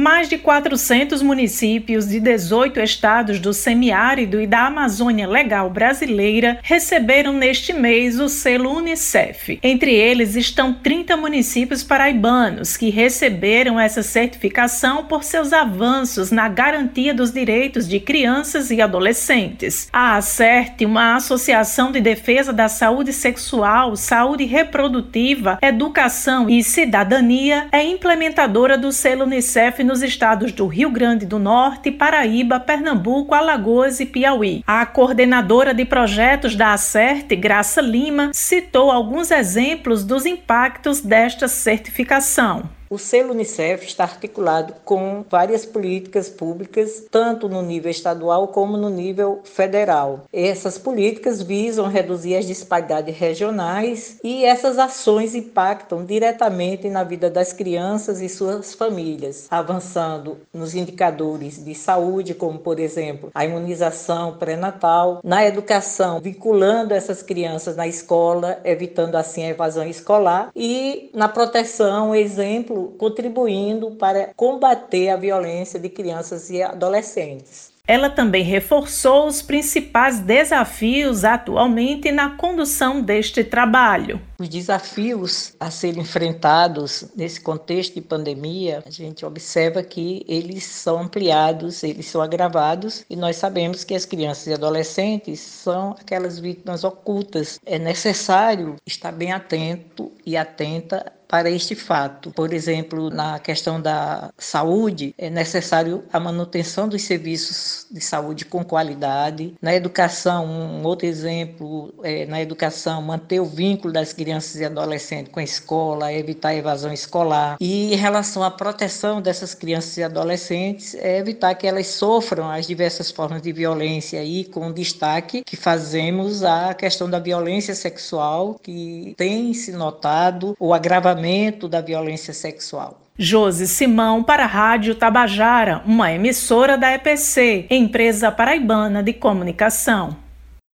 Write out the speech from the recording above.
Mais de 400 municípios de 18 estados do semiárido e da Amazônia Legal brasileira receberam neste mês o selo Unicef. Entre eles estão 30 municípios paraibanos que receberam essa certificação por seus avanços na garantia dos direitos de crianças e adolescentes. A ACERT, uma associação de defesa da saúde sexual, saúde reprodutiva, educação e cidadania, é implementadora do selo Unicef nos estados do Rio Grande do Norte, Paraíba, Pernambuco, Alagoas e Piauí. A coordenadora de projetos da ACERT, Graça Lima, citou alguns exemplos dos impactos desta certificação. O selo Unicef está articulado com várias políticas públicas, tanto no nível estadual como no nível federal. Essas políticas visam reduzir as disparidades regionais e essas ações impactam diretamente na vida das crianças e suas famílias, avançando nos indicadores de saúde, como por exemplo a imunização pré-natal, na educação, vinculando essas crianças na escola, evitando assim a evasão escolar e na proteção, exemplo contribuindo para combater a violência de crianças e adolescentes. Ela também reforçou os principais desafios atualmente na condução deste trabalho. Os desafios a serem enfrentados nesse contexto de pandemia, a gente observa que eles são ampliados, eles são agravados, e nós sabemos que as crianças e adolescentes são aquelas vítimas ocultas. É necessário estar bem atento e atenta para este fato. Por exemplo, na questão da saúde, é necessário a manutenção dos serviços de saúde com qualidade. Na educação, um outro exemplo, é, na educação, manter o vínculo das crianças e adolescentes com a escola, evitar a evasão escolar. E em relação à proteção dessas crianças e adolescentes, é evitar que elas sofram as diversas formas de violência e com destaque que fazemos a questão da violência sexual, que tem se notado o agravamento da violência sexual. Josi Simão para a Rádio Tabajara, uma emissora da EPC, empresa paraibana de comunicação.